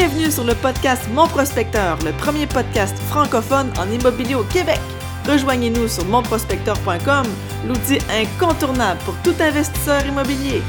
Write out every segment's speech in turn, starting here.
Bienvenue sur le podcast Mon Prospecteur, le premier podcast francophone en immobilier au Québec. Rejoignez-nous sur monprospecteur.com, l'outil incontournable pour tout investisseur immobilier.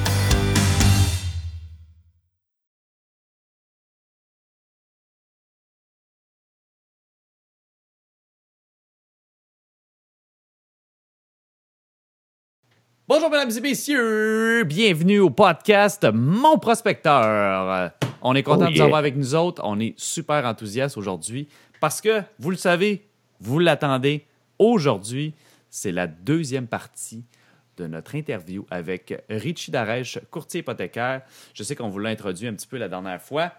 Bonjour mesdames et messieurs, bienvenue au podcast Mon Prospecteur. On est content Oh de vous yeah. avoir avec nous autres. On est super enthousiaste aujourd'hui parce que, vous le savez, vous l'attendez, aujourd'hui, c'est la deuxième partie de notre interview avec Richie Darèche, courtier hypothécaire. Je sais qu'on vous l'a introduit un petit peu la dernière fois.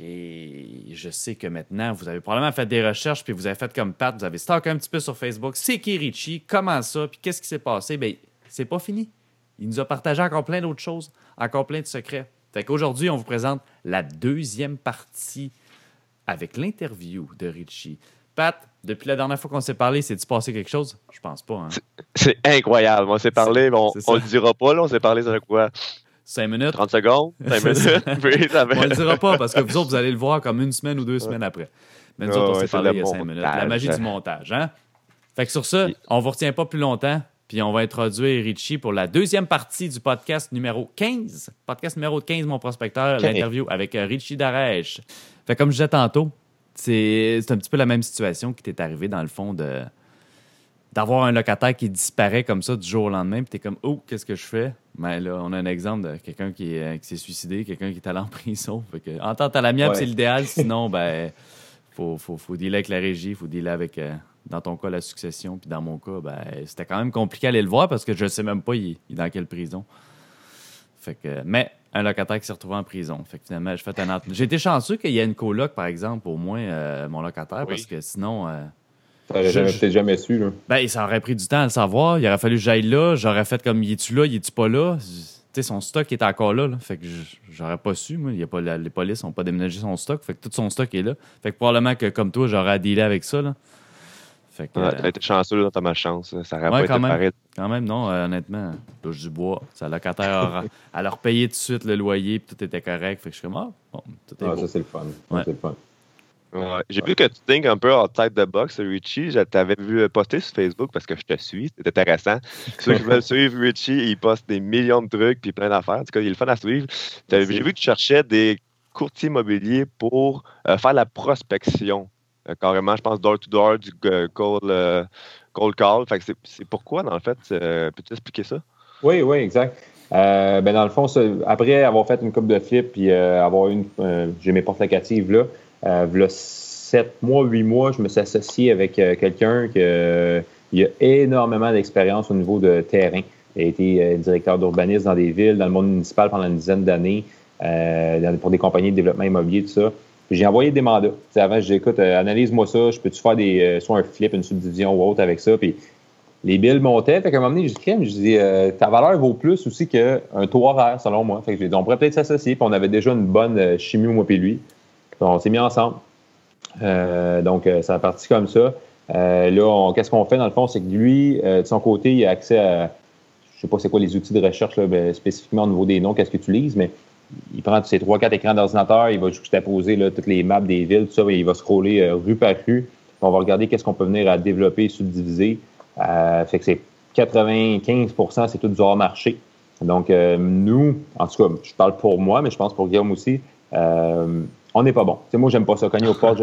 Et je sais que maintenant, vous avez probablement fait des recherches, puis vous avez fait comme Pat, vous avez stocké un petit peu sur Facebook. C'est qui Richie? Comment ça? Puis qu'est-ce qui s'est passé? Bien, c'est pas fini. Il nous a partagé encore plein d'autres choses, encore plein de secrets. Fait qu'aujourd'hui, on vous présente la deuxième partie avec l'interview de Richie. Pat, depuis la dernière fois qu'on s'est parlé, s'est-tu passé quelque chose? Je pense pas. Hein? C'est incroyable. On s'est parlé, mais on, on le dira pas, là. On s'est parlé sur quoi? Cinq minutes? 30 secondes? 5 C'est ça. minutes? Puis ça On le dira pas parce que vous autres, vous allez le voir comme une semaine ou deux semaines après. Mais nous autres, on s'est parlé il y a cinq minutes. La magie du montage, hein? Fait que sur ça, on vous retient pas plus longtemps. Puis on va introduire Richie pour la deuxième partie du podcast numéro 15. Podcast numéro 15, mon prospecteur, l'interview avec euh, Richie Darèche. Fait que comme je disais tantôt, c'est c'est un petit peu la même situation qui t'est arrivée dans le fond de d'avoir un locataire qui disparaît comme ça du jour au lendemain, puis t'es comme, oh, qu'est-ce que je fais? Mais là, on a un exemple de quelqu'un qui, euh, qui s'est suicidé, quelqu'un qui est allé en prison. Fait que, entente à l'amiable, Ouais. c'est l'idéal. Sinon, ben, faut, faut, faut dealer avec la régie, faut dealer avec, euh, dans ton cas, la succession. Puis dans mon cas, ben, c'était quand même compliqué à aller le voir parce que je sais même pas il, il est dans quelle prison. Fait que, mais un locataire qui s'est retrouvé en prison. Fait que finalement, je fais un J'ai été chanceux qu'il y ait une coloc, par exemple, au moins, euh, mon locataire, Oui. parce que sinon. euh, T'aurais Je- jamais- je- peut-être jamais su, là. ben, ça aurait pris du temps à le savoir. Il aurait fallu que j'aille là. J'aurais fait comme, y es-tu là, y es-tu pas là? Tu sais, son stock est encore là. là. Fait que j'aurais pas su. Moi. Il y a pas, la- les polices n'ont pas déménagé son stock. Fait que tout son stock est là. Fait que probablement que, comme toi, j'aurais à dealer avec ça. Là. Fait que, Ouais, euh, T'as été chanceux dans ta malchance. Ça aurait Ouais, pas quand été même. quand même, non, euh, honnêtement, touche du bois. Ça, locataire à leur payer tout de suite le loyer, puis tout était correct. Fait que je suis comme, ah, bon, tout est Ah, beau. ça, c'est le fun. Ouais. c'est le fun. Ouais. J'ai vu que tu think un peu en tête de boxe, Richie. Je t'avais vu euh, poster sur Facebook parce que je te suis. C'est intéressant. Ceux qui veulent suivre Richie, il poste des millions de trucs puis plein d'affaires. En tout cas, il est le fun à suivre. J'ai vu que tu cherchais des courtiers immobiliers pour euh, faire la prospection. Euh, carrément, je pense door-to-door, du euh, cold, euh, cold call. C'est- pourquoi, dans le fait, peux-tu expliquer ça? Oui, oui, exact. Ben dans le fond, après avoir fait une coupe de flip puis euh, avoir une, j'ai mes portes locatives là, euh, v'là sept mois, huit mois, je me suis associé avec quelqu'un qui a énormément d'expérience au niveau de terrain. Il a été directeur d'urbanisme dans des villes, dans le monde municipal pendant une dizaine d'années, pour des compagnies de développement immobilier, tout ça. J'ai envoyé des mandats. Avant, je dis, écoute, euh, analyse-moi ça, je peux-tu faire des, euh, soit un flip, une subdivision ou autre avec ça? Puis les billes montaient. Fait qu'à un moment donné, dis, crème, je dis, euh, ta valeur vaut plus aussi qu'un taux horaire, selon moi. Fait que j'ai dit, on pourrait peut-être s'associer. Puis on avait déjà une bonne chimie, moi et lui. On s'est mis ensemble. Donc, ça a parti comme ça. Là, qu'est-ce qu'on fait dans le fond? C'est que lui, de son côté, il a accès à, je sais pas c'est quoi les outils de recherche, là, ben, spécifiquement au niveau des noms, qu'est-ce que tu lises, mais il prend ses trois, quatre écrans d'ordinateur, il va juxtaposer là, toutes les maps des villes, tout ça, et il va scroller euh, rue par rue. On va regarder qu'est-ce qu'on peut venir à développer subdiviser. Euh, fait que c'est 95% c'est tout du hors marché. Donc, euh, nous, en tout cas, je parle pour moi, mais je pense pour Guillaume aussi, euh, on n'est pas bon. Moi, j'aime pas ça. Cogner aux portes,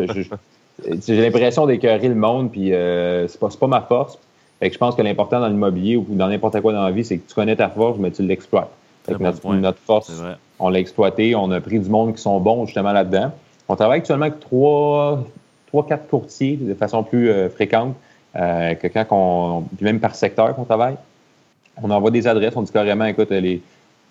j'ai l'impression d'écœurer le monde, puis c'est pas, pas ma force. Fait que je pense que l'important dans l'immobilier ou dans n'importe quoi dans la vie, c'est que tu connais ta force, mais tu l'exploites. Fait que notre, notre force, on l'a exploité, on a pris du monde qui sont bons justement là-dedans. On travaille actuellement avec trois, trois quatre courtiers de façon plus euh, fréquente euh, que quand on, puis même par secteur qu'on travaille. On envoie des adresses, on dit carrément, écoute, les,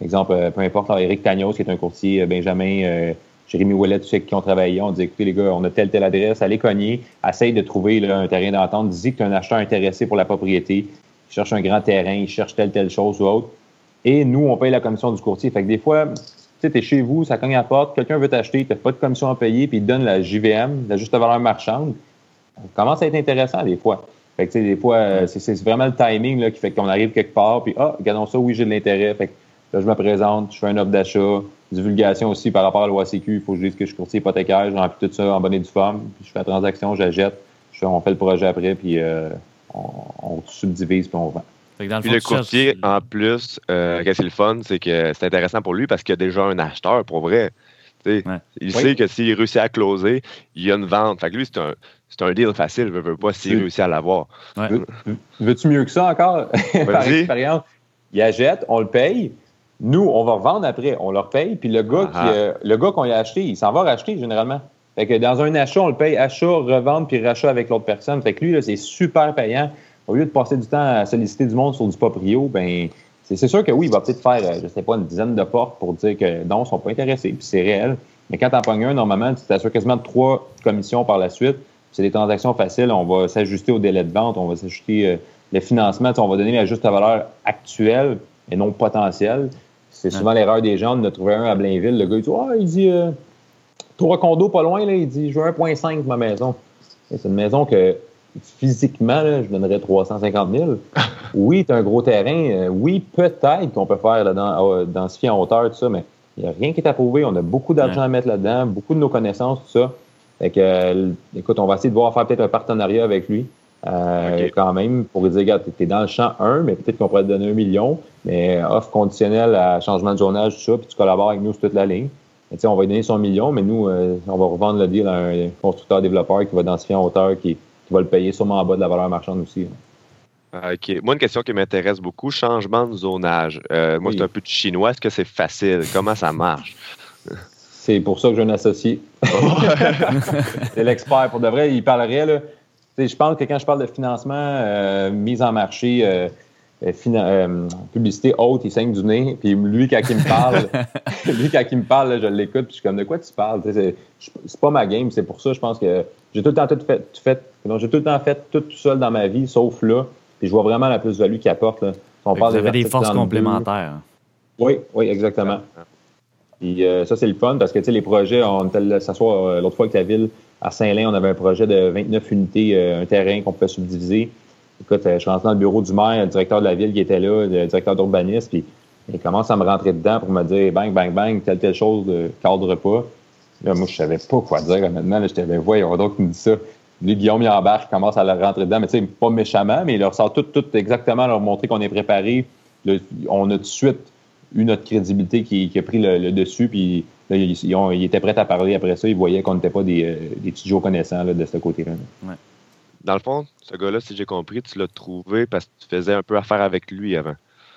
exemple, euh, peu importe, Eric Tagnos, qui est un courtier, euh, Benjamin, euh, Jérémy Ouellet, tous ceux qui ont travaillé, on dit, écoutez les gars, on a telle, telle adresse, allez cogner, essaye de trouver là, un terrain d'entente, dis que tu es un acheteur intéressé pour la propriété, il cherche un grand terrain, il cherche telle, telle chose ou autre. Et nous, on paye la commission du courtier. Fait que des fois, tu sais, t'es chez vous, ça cogne la porte, quelqu'un veut t'acheter, t'as pas de commission à payer, puis il te donne la JVM, la juste valeur marchande. Ça commence à être intéressant des fois. Fait que, tu sais, des fois, euh, c'est- vraiment le timing là, qui fait qu'on arrive quelque part, puis ah, regardons ça, oui, j'ai de l'intérêt. Fait que Là, je me présente, je fais un offre d'achat, divulgation aussi par rapport à l'OACQ. Il faut que je dise que je suis courtier hypothécaire, je remplis tout ça en bonne et due forme, puis je fais la transaction, j'achète, on fait le projet après, puis euh, on, on, subdivise, puis on vend. Puis le, courtier, en plus, euh, qu'est-ce qui est le fun, c'est que c'est intéressant pour lui parce qu'il y a déjà un acheteur pour vrai. Il sait que s'il réussit à closer, il y a une vente. Fait que lui, c'est un, c'est un deal facile, je veux pas s'il réussit à l'avoir. Veux-tu mieux que ça encore? Par expérience, il achète, on le paye. Nous, on va revendre après, on leur paye, puis le gars, qui, euh, le gars qu'on a acheté, il s'en va racheter généralement. Fait que dans un achat, on le paye achat, revente, puis rachat avec l'autre personne. Fait que lui, c'est super payant. Au lieu de passer du temps à solliciter du monde sur du proprio, ben c'est sûr que oui, il va peut-être faire, euh, je sais pas, une dizaine de portes pour dire que non, ils ne sont pas intéressés, puis c'est réel. Mais quand tu en pognes un, normalement, tu t'assures quasiment de trois commissions par la suite. C'est des transactions faciles. On va s'ajuster au délai de vente, on va s'ajuster euh, le financement. On va donner la juste valeur actuelle et non potentielle. C'est souvent l'erreur des gens. A trouvé un à Blainville. Le gars, il dit Ah, il dit euh, trois condos pas loin, là. Il dit Je veux 1,5 pour ma maison. C'est une maison que physiquement, je donnerais 350 000. Oui, as un gros terrain. Euh, oui, peut-être qu'on peut faire là-dedans, euh, densifier en hauteur, tout ça, mais il n'y a rien qui est approuvé. On a beaucoup d'argent à mettre là-dedans, beaucoup de nos connaissances, tout ça. Fait que, euh, écoute, on va essayer de voir faire peut-être un partenariat avec lui. quand même, pour lui dire, regarde, tu es dans le champ 1, mais peut-être qu'on pourrait te donner un million, mais offre conditionnelle à changement de journage, tout ça, puis tu collabores avec nous sur toute la ligne. on va lui donner son million, mais nous, on va revendre le deal à un constructeur-développeur qui va densifier en hauteur, qui, va le payer sûrement en bas de la valeur marchande aussi. Ah, OK. Moi, une question qui m'intéresse beaucoup, changement de zonage. Euh, moi, c'est un peu de chinois. Est-ce que c'est facile? Comment ça marche? C'est pour ça que j'ai un associé. c'est l'expert. Pour de vrai, il parlerait. Là. Je pense que quand je parle de financement, euh, mise en marché, euh, publicité haute, il saigne du nez. Puis lui, quand il me parle, lui, quand il me parle, je l'écoute. Puis je suis comme, de quoi tu parles? C'est pas ma game. C'est pour ça, je pense que j'ai tout le temps tout fait, fait j'ai tout le temps fait tout, seul dans ma vie, sauf là. Puis je vois vraiment la plus-value qu'il apporte. Là. On parle Vous avez des forces complémentaires. Oui, oui, exactement. Puis euh, ça, c'est le fun parce que les projets, on était s'asseoir euh, l'autre fois avec la ville à Saint-Lin, on avait un projet de 29 unités, euh, un terrain qu'on pouvait subdiviser. Écoute, je suis rentré dans le bureau du maire, le directeur de la ville qui était là, le directeur d'urbanisme, puis il commence à me rentrer dedans pour me dire bang, bang, bang, telle, telle chose ne cadre pas. Là, moi, je savais pas quoi dire maintenant. Là, j'étais, ben, voyons donc, il me dit ça. Lui, Guillaume, il embarque, commence à le rentrer dedans, mais tu sais, pas méchamment, mais il leur sort tout, tout exactement, leur montrer qu'on est préparé. on a tout de suite eu notre crédibilité qui, a pris le, dessus, puis là, ils, étaient prêts à parler après ça. Ils voyaient qu'on n'était pas des, euh, des petits connaissants de ce côté-là. Dans le fond, ce gars-là, si j'ai compris, tu l'as trouvé parce que tu faisais un peu affaire avec lui avant.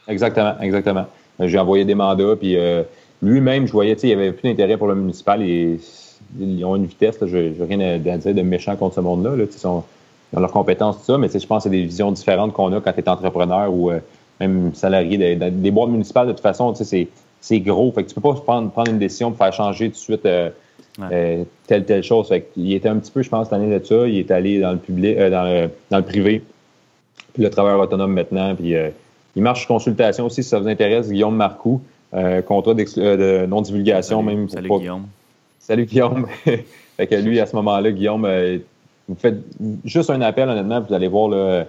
Exactement, exactement. J'ai envoyé des mandats, puis euh, lui-même, je voyais, il n'y avait plus d'intérêt pour le municipal. Et, ils ont une vitesse, je n'ai rien à, dire de méchant contre ce monde-là. ils, ont leurs compétences, tout ça, mais je pense que c'est des visions différentes qu'on a quand tu es entrepreneur ou euh, même salarié. Des, boîtes municipales, de toute façon, c'est gros. Fait que tu peux pas prendre, prendre une décision pour faire changer tout de suite euh, euh, telle, telle chose. Fait il était un petit peu, je pense, année de ça. Il est allé dans le public, dans, le, dans le privé. Puis le travailleur autonome maintenant. Puis il marche consultation aussi, si ça vous intéresse. Guillaume Marcoux, contrat de non-divulgation, même. Salut, Guillaume. Salut Guillaume. fait que lui, à ce moment-là, Guillaume, euh, vous faites juste un appel, honnêtement, vous allez voir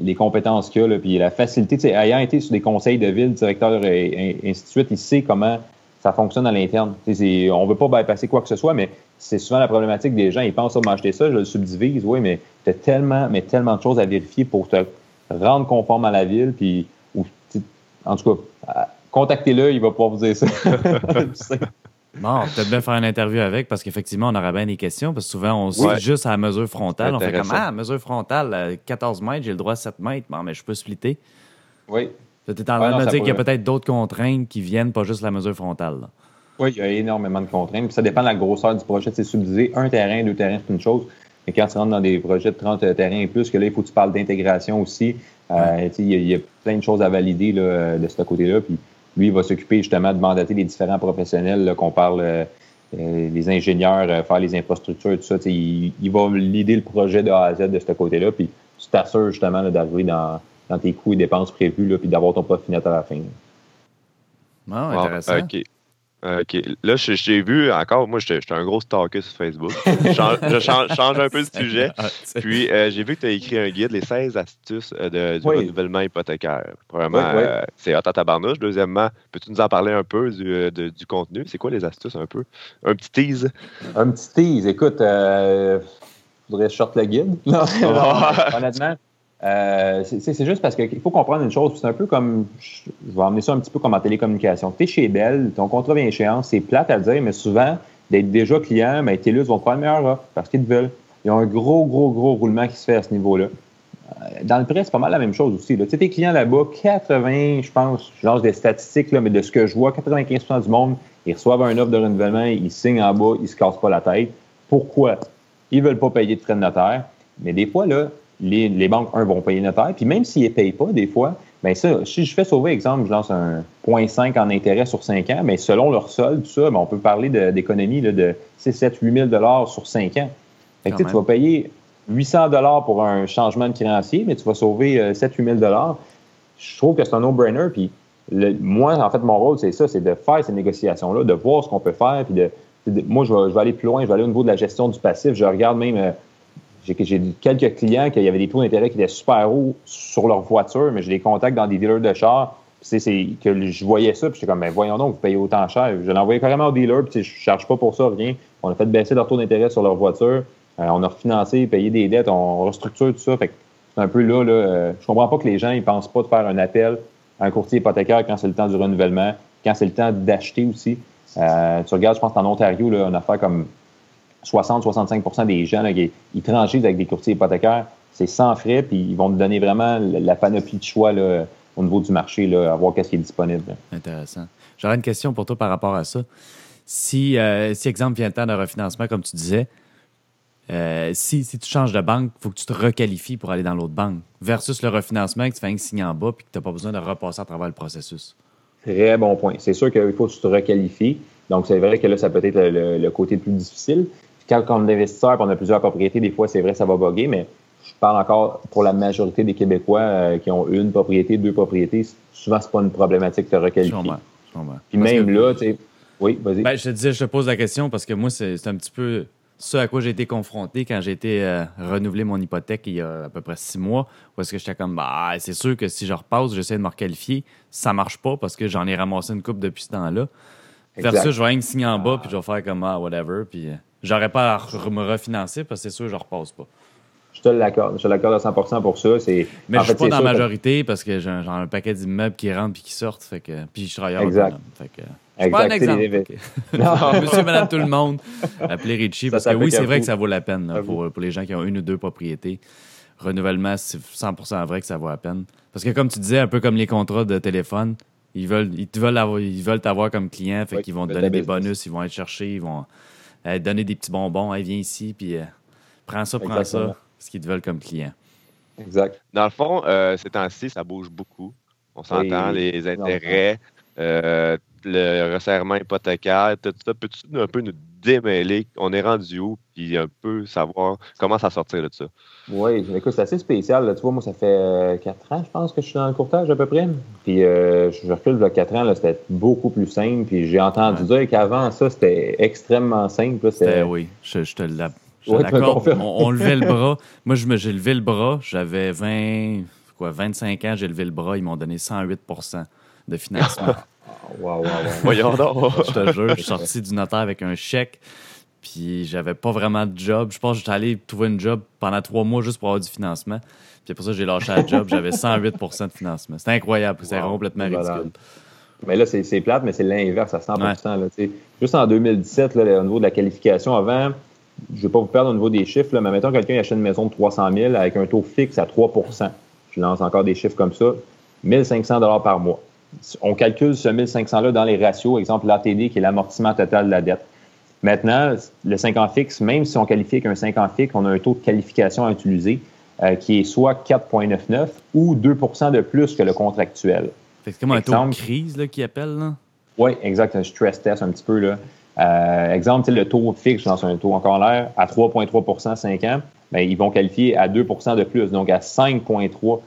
les compétences qu'il a, puis la facilité. Ayant été sur des conseils de ville, directeur et, ainsi de suite, il sait comment ça fonctionne à l'interne. On ne veut pas bypasser quoi que ce soit, mais c'est souvent la problématique des gens. Ils pensent, oh, m'acheter ça, je le subdivise. Oui, mais tu as tellement, mais tellement de choses à vérifier pour te rendre conforme à la ville. Puis, en tout cas, contactez-le, il va pouvoir vous dire ça. Bon, peut-être bien faire une interview avec parce qu'effectivement, on aura bien des questions parce que souvent, on se juste à la mesure frontale. On fait comme Ah, mesure frontale, 14 mètres, j'ai le droit à 7 mètres. Bon, mais je peux splitter. Oui. Tu es en train de me dire qu'il y a peut-être d'autres contraintes qui viennent, pas juste la mesure frontale. Oui, il y a énormément de contraintes. Puis ça dépend de la grosseur du projet. C'est subdivisé un terrain, deux terrains, c'est une chose. Mais quand tu rentres dans des projets de 30 terrains et plus, que là, il faut que tu parles d'intégration aussi. Euh, il, y a, plein de choses à valider là, de ce côté-là. Puis lui, il va s'occuper justement de mandater les différents professionnels qu'on parle, euh, euh, les ingénieurs, euh, faire les infrastructures, tout ça. Il, va l'idée le projet de A à Z de ce côté-là, puis tu t'assures justement d'arriver dans, tes coûts et dépenses prévus, là, puis d'avoir ton profit net à la fin. Ah, intéressant. OK. Là, je- j'ai vu encore, moi, j'étais un gros stalker sur Facebook. Je change, je change- change un peu de sujet. Ah, Puis, euh, j'ai vu que tu as écrit un guide, les 16 astuces euh, de- du Oui. renouvellement hypothécaire. Premièrement, Oui, oui. euh, c'est hot à tabarnouche. Deuxièmement, peux-tu nous en parler un peu du, euh, de- du contenu? C'est quoi les astuces un peu? Un petit tease? Un petit tease. Écoute, euh, faudrait que je sorte le guide. Non, non, honnêtement, euh, c'est- juste parce qu'il faut comprendre une chose. C'est un peu comme, je vais emmener ça un petit peu comme en télécommunication. Tu es chez Bell, ton contrat vient échéance, c'est plate à dire, mais souvent, d'être déjà client, ben, TELUS vont le meilleur offre parce qu'ils te veulent. Ils ont un gros, gros, gros roulement qui se fait à ce niveau-là. Euh, Dans le prêt, c'est pas mal la même chose aussi. Tu sais, tes clients là-bas, 80, je pense, je lance des statistiques, là, mais de ce que je vois, 95% du monde, ils reçoivent un offre de renouvellement, ils signent en bas, ils se cassent pas la tête. Pourquoi? Ils veulent pas payer de frais de notaire. Mais des fois, là, les, les banques, un, vont payer notaire. Puis même s'ils ne payent pas, des fois, ben ça, si je fais sauver, exemple, je lance un 0.5 en intérêt sur 5 ans, mais selon leur solde, tout ça, ben, on peut parler de- là, de 6, 7, 8 000 dollars sur 5 ans. Fait que, tu vas payer 800 dollars pour un changement de créancier, mais tu vas sauver euh, 7, 8 000 dollars. Je trouve que c'est un no-brainer. Puis le- moi, en fait, mon rôle, c'est ça, c'est de faire ces négociations-là, de voir ce qu'on peut faire. Puis de, de- moi, je vais, je vais aller plus loin, je vais aller au niveau de la gestion du passif. Je regarde même, euh, j'ai quelques clients qui avaient des taux d'intérêt qui étaient super hauts sur leur voiture, mais j'ai des contacts dans des dealers de chars. C'est- que je voyais ça, puis j'étais comme, ben voyons donc, vous payez autant cher. Je envoyé carrément au dealer, puis je ne charge pas pour ça, rien. On a fait baisser leur taux d'intérêt sur leur voiture. Euh, on a refinancé, payé des dettes, on restructure tout ça. Fait c'est un peu là, là euh, je comprends pas que les gens ils pensent pas de faire un appel à un courtier hypothécaire quand c'est le temps du renouvellement, quand c'est le temps d'acheter aussi. Euh, tu regardes, je pense, en Ontario, là, une affaire comme 60-65% des gens, là, qui- ils transigent avec des courtiers hypothécaires. C'est sans frais, puis ils vont te donner vraiment la, panoplie de choix là, au niveau du marché, là, à voir qu'est-ce qui est disponible. Intéressant. J'aurais une question pour toi par rapport à ça. Si, euh, si exemple, vient le temps de refinancement, comme tu disais, euh, si, si tu changes de banque, il faut que tu te requalifies pour aller dans l'autre banque, versus le refinancement que tu fais un signe en bas et que tu n'as pas besoin de repasser à travers le processus. Très bon point. C'est sûr qu'il faut que tu te requalifies. Donc, c'est vrai que là, ça peut être le, le côté le plus difficile. Quand on est investisseur et on a plusieurs propriétés, des fois, c'est vrai, ça va bugger, mais je parle encore pour la majorité des Québécois euh, qui ont une propriété, deux propriétés. Souvent, c'est pas une problématique de Je requalifier. comprends. je comprends. Puis Parce même que- là, tu sais. Oui, vas-y. Ben, je te disais, je te pose la question parce que moi, c'est un petit peu ce à quoi j'ai été confronté quand j'ai été euh, renouveler mon hypothèque il y a à peu près six mois. Où est-ce que j'étais comme, bah, c'est sûr que si je repasse, j'essaie de me requalifier, ça marche pas parce que j'en ai ramassé une coupe depuis ce temps-là. Exact. Versus, je vais rien signer en bas, puis je vais faire comme, ah, whatever, puis euh, j'aurais pas à re- me refinancer parce que c'est sûr que je repasse pas. Je te l'accorde. Je te l'accorde à 100% pour ça. C'est, Mais en je suis fait, pas dans la que- majorité parce que j'ai un paquet d'immeubles qui rentrent puis qui sortent, fait que, puis je travaille Exact. Fait que, je suis pas un Exact, exemple. que- Non. Monsieur, madame, tout le monde, appelez Richie Ça parce que oui, c'est vrai que ça vaut la peine là, pour, pour les gens qui ont une ou deux propriétés. Renouvellement, c'est 100% vrai que ça vaut la peine. Parce que comme tu disais, un peu comme les contrats de téléphone, ils veulent ils te veulent avoir- ils veulent t'avoir comme client, fait Oui, qu'ils vont te donner des business. bonus, ils vont te chercher, ils vont euh, te donner des petits bonbons, hey, viens ici puis euh, prends ça, prends Exactement. ça, ce qu'ils te veulent comme client. Exact. Dans le fond, euh, ces temps-ci, ça bouge beaucoup. On s'entend, les intérêts, euh, le resserrement hypothécaire, tout ça. Peux-tu un peu nous démêler? On est rendu où? Puis un peu savoir comment s'en sortir de ça. Oui, écoute, c'est assez spécial. là. Tu vois, moi, ça fait 4 ans, je pense, que je suis dans le courtage à peu près. Puis euh, je recule de 4 ans, là, c'était beaucoup plus simple. Puis j'ai entendu dire qu'avant ça, c'était extrêmement simple. C'était- oui, je, je te Ouais, l'accorde. On, on levait le bras. Moi, je me- j'ai levé le bras. J'avais 20, quoi, 25 ans, j'ai levé le bras. Ils m'ont donné 108% de financement. Wow, wow, wow. Voyons donc. je te jure, je suis sorti du notaire avec un chèque. Puis j'avais pas vraiment de job. Je pense que j'étais allé trouver une job pendant trois mois juste pour avoir du financement. Puis après ça, j'ai lâché la job. J'avais 108 de financement. C'était incroyable. C'était Wow, complètement ridicule. Mais là, c'est plate, mais c'est l'inverse à 100 Ouais. là. Juste en 2017, là, au niveau de la qualification, avant, je ne vais pas vous perdre au niveau des chiffres, là, mais mettons quelqu'un achète une maison de 300 000 avec un taux fixe à 3 Je lance encore des chiffres comme ça. 1500 par mois. On calcule ce 1500-là dans les ratios, exemple l'ATD qui est l'amortissement total de la dette. Maintenant, le 5 ans fixe, même si on qualifie avec un 5 ans fixe, on a un taux de qualification à utiliser euh, qui est soit 4,99 ou 2% de plus que le contractuel. C'est comme un taux de Exemple. crise là, qui appelle. Là. Oui, exact. Un stress test un petit peu. Là. Euh, exemple, le taux fixe, je lance un taux encore l'air, à 3,3% 5 ans, ben, ils vont qualifier à 2% de plus, donc à 5,3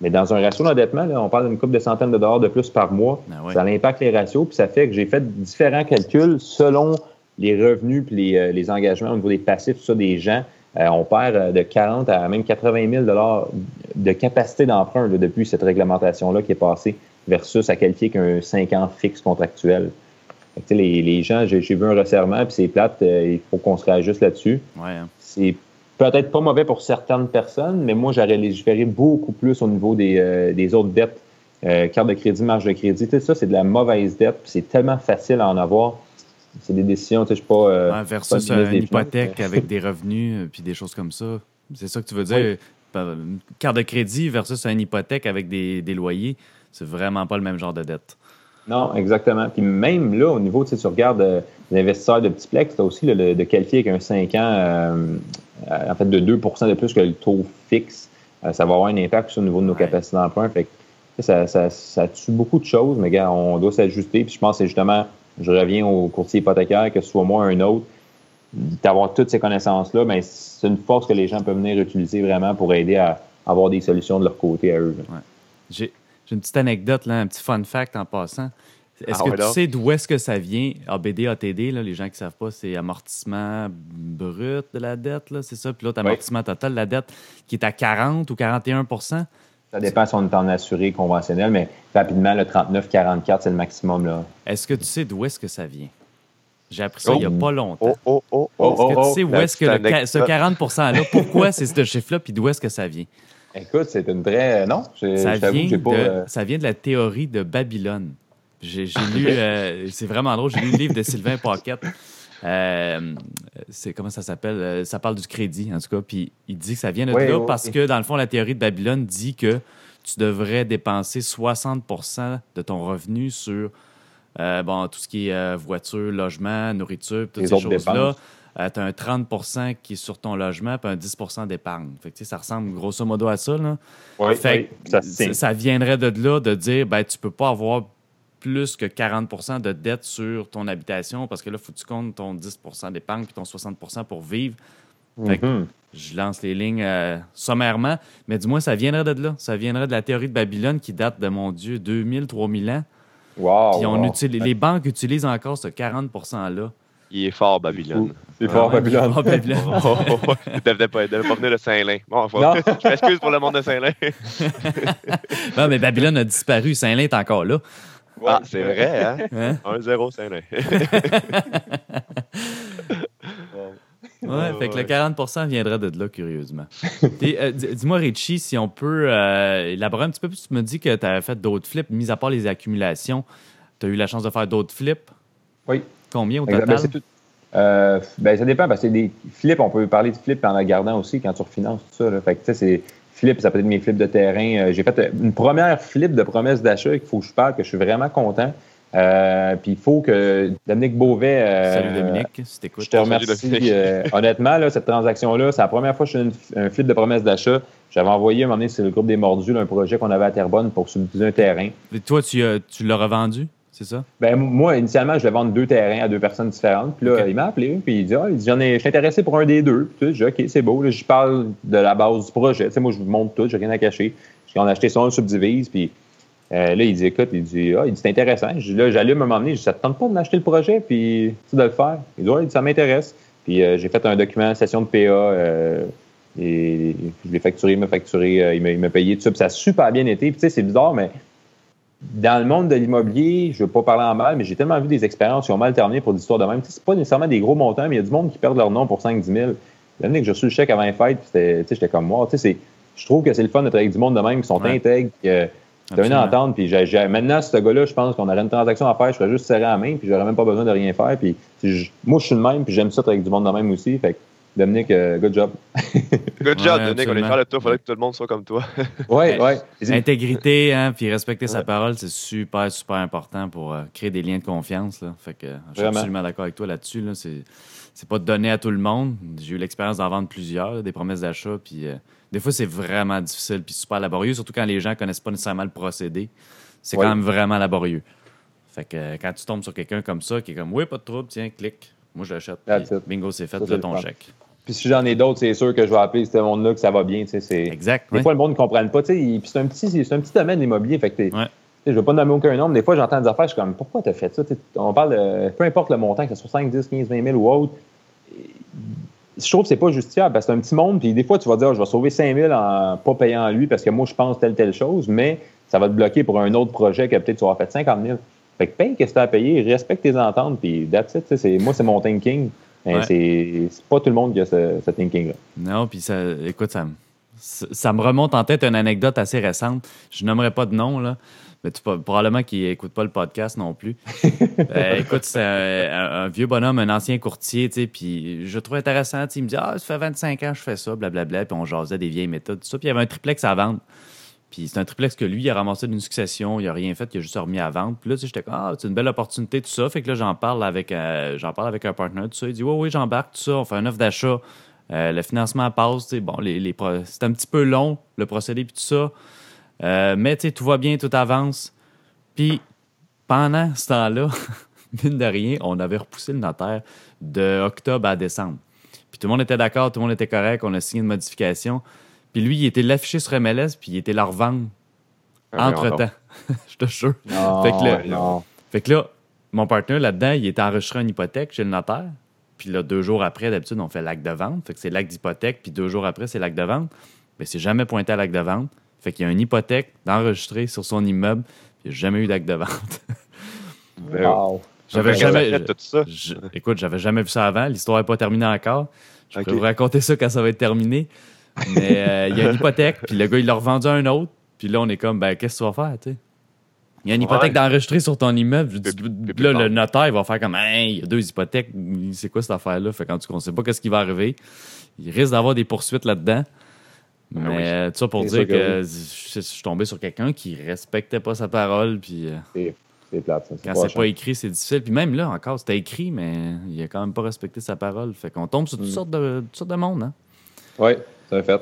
Mais dans un ratio d'endettement, on parle d'une coupe de centaines de dollars de plus par mois. Ben ouais. Ça impacte les ratios, puis ça fait que j'ai fait différents calculs selon les revenus puis les, euh, les engagements au niveau des passifs, tout ça, des gens. Euh, on perd euh, de 40 à même 80 000 dollars de capacité d'emprunt depuis cette réglementation-là qui est passée versus à qualifier qu'un 5 ans fixe contractuel. Que, les, les gens, j'ai vu un resserrement, puis c'est plate, euh, il faut qu'on se réajuste là-dessus. Ouais, hein. C'est peut-être pas mauvais pour certaines personnes, mais moi, j'aurais légiféré beaucoup plus au niveau des, euh, des autres dettes. Euh, carte de crédit, marge de crédit, tout ça, c'est de la mauvaise dette, puis c'est tellement facile à en avoir. C'est des décisions, tu sais, je suis pas. euh, Ouais, versus une Finances, hypothèque avec des revenus puis des choses comme ça. C'est ça que tu veux dire? Oui. Une carte de crédit versus une hypothèque avec des, des loyers, c'est vraiment pas le même genre de dette. Non, exactement. Puis même là, au niveau, tu sais, tu regardes euh, les investisseurs de Petitplex, tu as aussi là, le- de qualifier avec un 5 ans, en fait, de 2% de plus que le taux fixe. Euh, ça va avoir un impact sur au niveau de nos capacités d'emprunt. Fait que, ça, ça, ça tue beaucoup de choses, mais gars, on doit s'ajuster. Puis je pense que c'est justement, je reviens au courtier hypothécaire, que ce soit moi ou un autre, d'avoir toutes ces connaissances-là, mais c'est une force que les gens peuvent venir utiliser vraiment pour aider à avoir des solutions de leur côté à eux. j'ai une petite anecdote, là, un petit fun fact en passant. Est-ce Ah que ouais, tu sais d'où est-ce que ça vient? ABD, ATD, là, les gens qui ne savent pas, c'est amortissement brut de la dette, là, c'est ça? Puis l'autre, Oui. amortissement total de la dette qui est à 40 ou 41% Ça dépend si on est en assuré conventionnel, mais rapidement, le 39-44, c'est le maximum. Là. Est-ce que tu sais d'où est-ce que ça vient? J'ai appris ça il n'y a Oh. pas longtemps. Oh, oh. Est-ce que tu sais où est-ce que le ce anecdote. 40 %-là, pourquoi c'est ce chiffre-là, puis d'où est-ce que ça vient? Écoute, c'est une vraie. Non, Ça vient, j'ai pas. de, euh, ça vient de la théorie de Babylone. J'ai lu, euh, c'est vraiment drôle, j'ai lu le livre de Sylvain Paquette. Euh, c'est comment ça s'appelle? Euh, Ça parle du crédit, en tout cas. Puis il dit que ça vient de Oui, là oui, parce que, dans le fond, la théorie de Babylone dit que tu devrais dépenser 60% de ton revenu sur euh, bon, tout ce qui est euh, voiture, logement, nourriture, toutes Les ces choses-là. dépenses. tu as un 30% qui est sur ton logement, puis un 10% d'épargne. Fait que, tu sais, ça ressemble grosso modo à ça. Là. Fait ça ça viendrait de là de dire ben tu peux pas avoir plus que 40% de dette sur ton habitation parce que là, il faut que tu comptes ton 10% d'épargne puis ton 60% pour vivre. Fait que Mhm. je lance les lignes euh, sommairement, mais du moins, ça viendrait de là. Ça viendrait de la théorie de Babylone qui date de, mon Dieu, 2000, 3000 ans. Wow, Puis on wow. utilise, les banques utilisent encore ce 40 %-là. Il est fort, Babylone. C'est fort, Ah ouais, Babylone. fort, Babylone. Oh, oh, oh. Il devait pas, il devait pas venir de Saint-Lin. Bon, je m'excuse pour le monde de Saint-Lin. non, mais Babylone a disparu. Saint-Lin est encore là. Ah, c'est vrai, hein? Hein? 1-0 Saint-Lin. Ouais, Ouais, fait que le ouais. 40 viendrait de là, curieusement. Euh, Dis-moi, Richie, si on peut euh, élaborer un petit peu plus, tu me dis que tu avais fait d'autres flips, mis à part les accumulations. Tu as eu la chance de faire d'autres flips? Oui. Combien au. Ben, total? c'est tout- Euh, ben, ça dépend, parce que des flips, on peut parler de flips en la gardant aussi quand tu refinances tout ça. là. Fait que, tu sais, c'est flips, ça peut être mes flips de terrain. Euh, J'ai fait euh, une première flip de promesse d'achat qu'il faut que je parle, que je suis vraiment content. Euh, puis il faut que Dominique Beauvais. euh, Salut Dominique, si t'écoutes. Je te remercie. Euh, honnêtement, là, cette transaction-là, c'est la première fois que je fais une- un flip de promesse d'achat. J'avais envoyé un moment donné, c'est le groupe des Mordus, là, un projet qu'on avait à Terrebonne pour subdiviser un terrain. Et Toi, tu l'as revendu, c'est ça? Ben, moi, initialement, je devais vendre deux terrains à deux personnes différentes. Puis là, il m'a appelé, puis il dit, ah, il dit, j'en ai, je suis intéressé pour un des deux. Puis j'ai dit, OK, c'est beau. Là, je parle de la base du projet. Tu sais, moi, je vous montre tout, j'ai rien à cacher. On a acheté ça, on le subdivise. Puis euh, là, il dit, écoute, il dit, ah, il dit, c'est intéressant. Je dis, là, j'allume un moment donné, je dis, ça te tente pas de m'acheter le projet, puis tu de le faire. Il dit, ouais, il dit, ça m'intéresse. Puis euh, j'ai fait un document, session de PA. euh, et je l'ai facturé, il m'a facturé, euh, il m'a payé tout ça. Puis ça a super bien été. Puis tu sais, c'est bizarre, mais dans le monde de l'immobilier, je ne veux pas parler en mal, mais j'ai tellement vu des expériences qui ont mal terminé pour des histoires de même. Tu C'est pas nécessairement des gros montants, mais il y a du monde qui perd leur nom pour 5-10 000. L'année que j'ai reçu le chèque avant les fêtes, tu j'étais comme moi. Tu je trouve que c'est le fun d'être avec du monde de même qui sont Ouais. intègres, euh, t'as une Absolument. entente. Puis maintenant, ce gars-là, je pense qu'on aurait une transaction à faire, je serais juste serré à la main, puis j'aurais même pas besoin de rien faire. Puis tu moi, je suis le même, puis j'aime ça être avec du monde de même aussi. Fait Dominique, euh, good job. Good job, Ouais, Dominique. On est fiers de toi. Il faudrait que tout le monde soit comme toi. Ouais, ouais. Intégrité, hein, puis respecter sa parole, c'est super, super important pour euh, créer des liens de confiance. Là. Fait que, euh, je suis Vraiment. absolument d'accord avec toi là-dessus. Là. C'est, c'est pas donné à tout le monde. J'ai eu l'expérience d'en vendre plusieurs, là, des promesses d'achat. Puis euh, des fois, c'est vraiment difficile puis super laborieux, surtout quand les gens connaissent pas nécessairement le procédé. C'est Ouais. quand même vraiment laborieux. Fait que euh, quand tu tombes sur quelqu'un comme ça, qui est comme, oui, pas de trouble, tiens, clique. Moi, je l'achète. Bingo, c'est fait, Ça, là, ton chèque. Puis si j'en ai d'autres, c'est sûr que je vais appeler ce monde-là que ça va bien. C'est... Exact. Des oui. fois, le monde ne comprenne pas. tu sais, Puis c'est un petit, c'est un petit domaine l'immobilier. Fait que Ouais. je ne veux pas nommer aucun nombre. Des fois, j'entends des affaires, je suis comme, pourquoi tu as fait ça? On parle de, peu importe le montant, que ce soit 5, 10, 15, 20 000 ou autre. Je trouve que c'est pas justifiable parce que c'est un petit monde. Puis des fois, tu vas dire, Ah, je vais sauver 5 000 en pas payant lui parce que moi, je pense telle, telle chose, mais ça va te bloquer pour un autre projet que peut-être tu auras fait 50 000. Fait que paye que tu as à payer, respecte tes ententes, puis that's it. Moi, c'est mon thinking. Ouais. c'est pas tout le monde qui a ce, ce thinking-là. Non, puis ça, écoute, ça, me- ça me remonte en tête une anecdote assez récente. Je nommerai pas de nom, là. Mais tu, probablement qu'il n'écoute pas le podcast non plus. Euh, écoute, c'est un, vieux bonhomme, un ancien courtier, tu sais, puis je le trouve intéressant. tu sais, Il me dit Ah, ça fait 25 ans que je fais ça, blablabla. Puis on jasait des vieilles méthodes, tout ça. Puis il y avait un triplex à vendre. Puis c'est un triplex que lui, il a ramassé d'une succession, il a rien fait, il a juste remis à vendre. Puis là, j'étais comme, ah, c'est une belle opportunité, tout ça. Fait que là, j'en parle avec, euh, j'en parle avec un partenaire, tout ça. Il dit, oui, oui, j'embarque, tout ça. On fait un offre d'achat. Euh, le financement passe, tu sais, bon, les, c'est un petit peu long, le procédé, puis tout ça. Euh, mais, tu sais, tout va bien, tout avance. Puis, pendant ce temps-là, mine de rien, on avait repoussé le notaire de octobre à décembre. Puis tout le monde était d'accord, tout le monde était correct, on a signé une modification. Puis lui, il était l'affiché sur MLS, puis il était la revendre Ah, entre-temps. Je te jure. Non, Fait que non. Fait que là, mon partenaire là-dedans, il était enregistré en hypothèque chez le notaire. Puis là, deux jours après, d'habitude, on fait l'acte de vente. Fait que c'est l'acte d'hypothèque, puis deux jours après, c'est l'acte de vente. Mais c'est jamais pointé à l'acte de vente. Fait qu'il y a une hypothèque d'enregistrer sur son immeuble, puis il n'y a jamais eu d'acte de vente. Ben, Wow. J'avais jamais. ça fait tout ça? je- écoute, j'avais jamais vu ça avant. L'histoire n'est pas terminée encore. Je Ok. peux vous raconter ça quand ça va être terminé. Mais euh, il y a une hypothèque, puis le gars, il l'a revendu à un autre. Puis là, on est comme, ben, qu'est-ce que tu vas faire, tu sais? Il y a une hypothèque Ouais. d'enregistrer sur ton immeuble. Dis, là, le notaire, il va faire comme, Hein, il y a deux hypothèques. C'est quoi cette affaire-là? Fait quand tu ne sait pas qu'est-ce qui va arriver. Il risque d'avoir des poursuites là-dedans. Mais oui. euh, tout ça pour dire que, que je, je suis tombé sur quelqu'un qui respectait pas sa parole. Puis euh, C'est c'est plate, ça. quand c'est pas écrit, c'est difficile. Puis même là, encore, c'était écrit, mais il a quand même pas respecté sa parole. Fait qu'on tombe sur toutes, Mm. sortes, de, toutes sortes de monde. Hein? Oui, fait.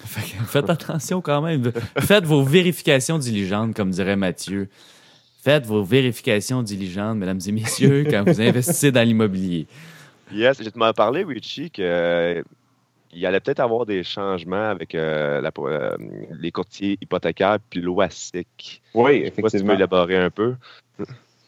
Fait faites attention quand même. Faites vos vérifications diligentes, comme dirait Mathieu. Faites vos vérifications diligentes, mesdames et messieurs, quand vous investissez dans l'immobilier. Yes, je m'en parlé, Richie, que il allait peut-être avoir des changements avec euh, la- euh, les courtiers hypothécaires puis l'OASIC. Oui, si tu effectivement. peux élaborer un peu.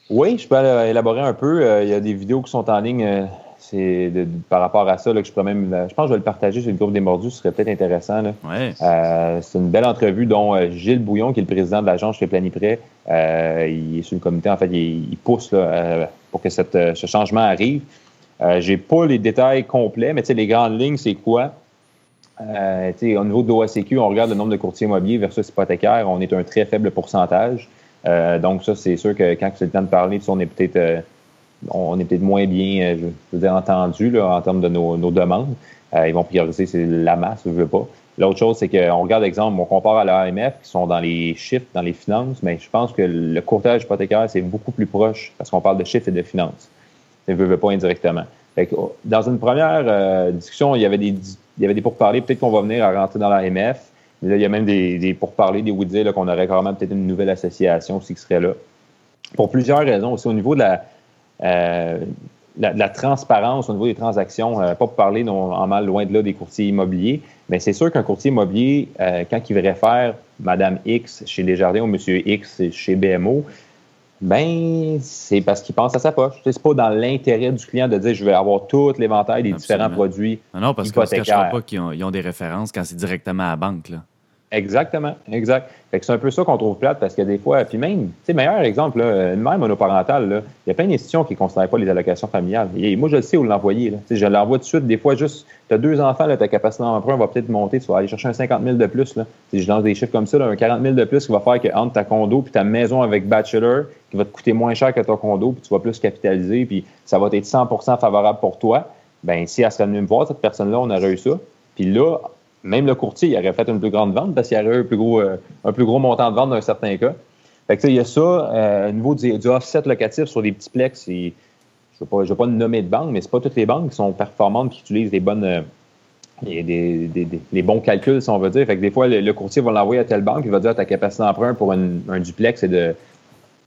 Oui, je peux élaborer un peu. Euh, Il y a des vidéos qui sont en ligne c'est par rapport à ça. Là, que je, pourrais même, je pense que je vais le partager sur le groupe des mordus. Ce serait peut-être intéressant. Ouais. Euh, c'est une belle entrevue dont euh, Gilles Bouillon, qui est le président de l'agence chez Planiprêt, euh, il est sur le comité. En fait, il, il pousse là, euh, pour que cette, euh, ce changement arrive. Euh, J'ai pas les détails complets, mais tu sais, les grandes lignes, c'est quoi? Euh, tu sais, au niveau de l'OACQ, on regarde le nombre de courtiers immobiliers versus hypothécaires, on est un très faible pourcentage. Euh, donc, ça, c'est sûr que quand c'est le temps de parler, on est peut-être euh, on est peut-être moins bien, euh, je veux dire, entendu là, en termes de nos, nos demandes. Euh, ils vont prioriser c'est la masse, je veux pas. L'autre chose, c'est qu'on regarde, exemple, on compare à l'AMF, qui sont dans les chiffres, dans les finances, mais je pense que le courtage hypothécaire, c'est beaucoup plus proche parce qu'on parle de chiffres et de finances. Veux, veux pas indirectement. Que, dans une première euh, discussion, il y avait des, il y avait des pourparlers. Peut-être qu'on va venir à rentrer dans l'AMF. Mais là, il y a même des, des pourparlers, des là, qu'on aurait carrément peut-être une nouvelle association aussi qui serait là. Pour plusieurs raisons. Aussi au niveau de la, euh, la, la transparence, au niveau des transactions, euh, pas pour parler non, en mal loin de là des courtiers immobiliers, mais c'est sûr qu'un courtier immobilier, euh, quand il verrait faire Madame X chez Desjardins ou Monsieur X chez BMO, ben, c'est parce qu'il pense à sa poche. C'est pas dans l'intérêt du client de dire je vais avoir tout l'éventail des différents produits. Non, non, parce qu'on ne cachera pas qu'ils ont, ils ont des références quand c'est directement à la banque. Là. Exactement, exact. C'est un peu ça qu'on trouve plate parce que des fois, puis même, tu sais, meilleur exemple, là, une mère monoparentale, il y a plein d'institutions qui ne considèrent pas les allocations familiales. Moi, je le sais où l'envoyer. Je l'envoie tout de suite. Des fois, juste, tu as deux enfants, ta capacité d'emprunt va peut-être monter. Tu vas aller chercher un 50 000 de plus. Là. Je lance des chiffres comme ça, un 40 000 de plus qui va faire que entre ta condo puis ta maison avec bachelor, qui va te coûter moins cher que ton condo, puis tu vas plus capitaliser, puis ça va être 100% favorable pour toi. Ben si elle serait venue me voir, cette personne-là, on aurait eu ça. Puis là, même le courtier, il aurait fait une plus grande vente parce qu'il y aurait eu un plus gros, euh, un plus gros montant de vente dans un certain cas. Fait que, il y a ça. euh, au niveau du, offset locatif sur les petits plex, je ne veux, pas nommer de banque, mais c'est pas toutes les banques qui sont performantes qui utilisent les bonnes. euh, des- des- bons calculs, si on veut dire. Fait que des fois, le, courtier va l'envoyer à telle banque, il va dire ta capacité d'emprunt pour un duplex est de,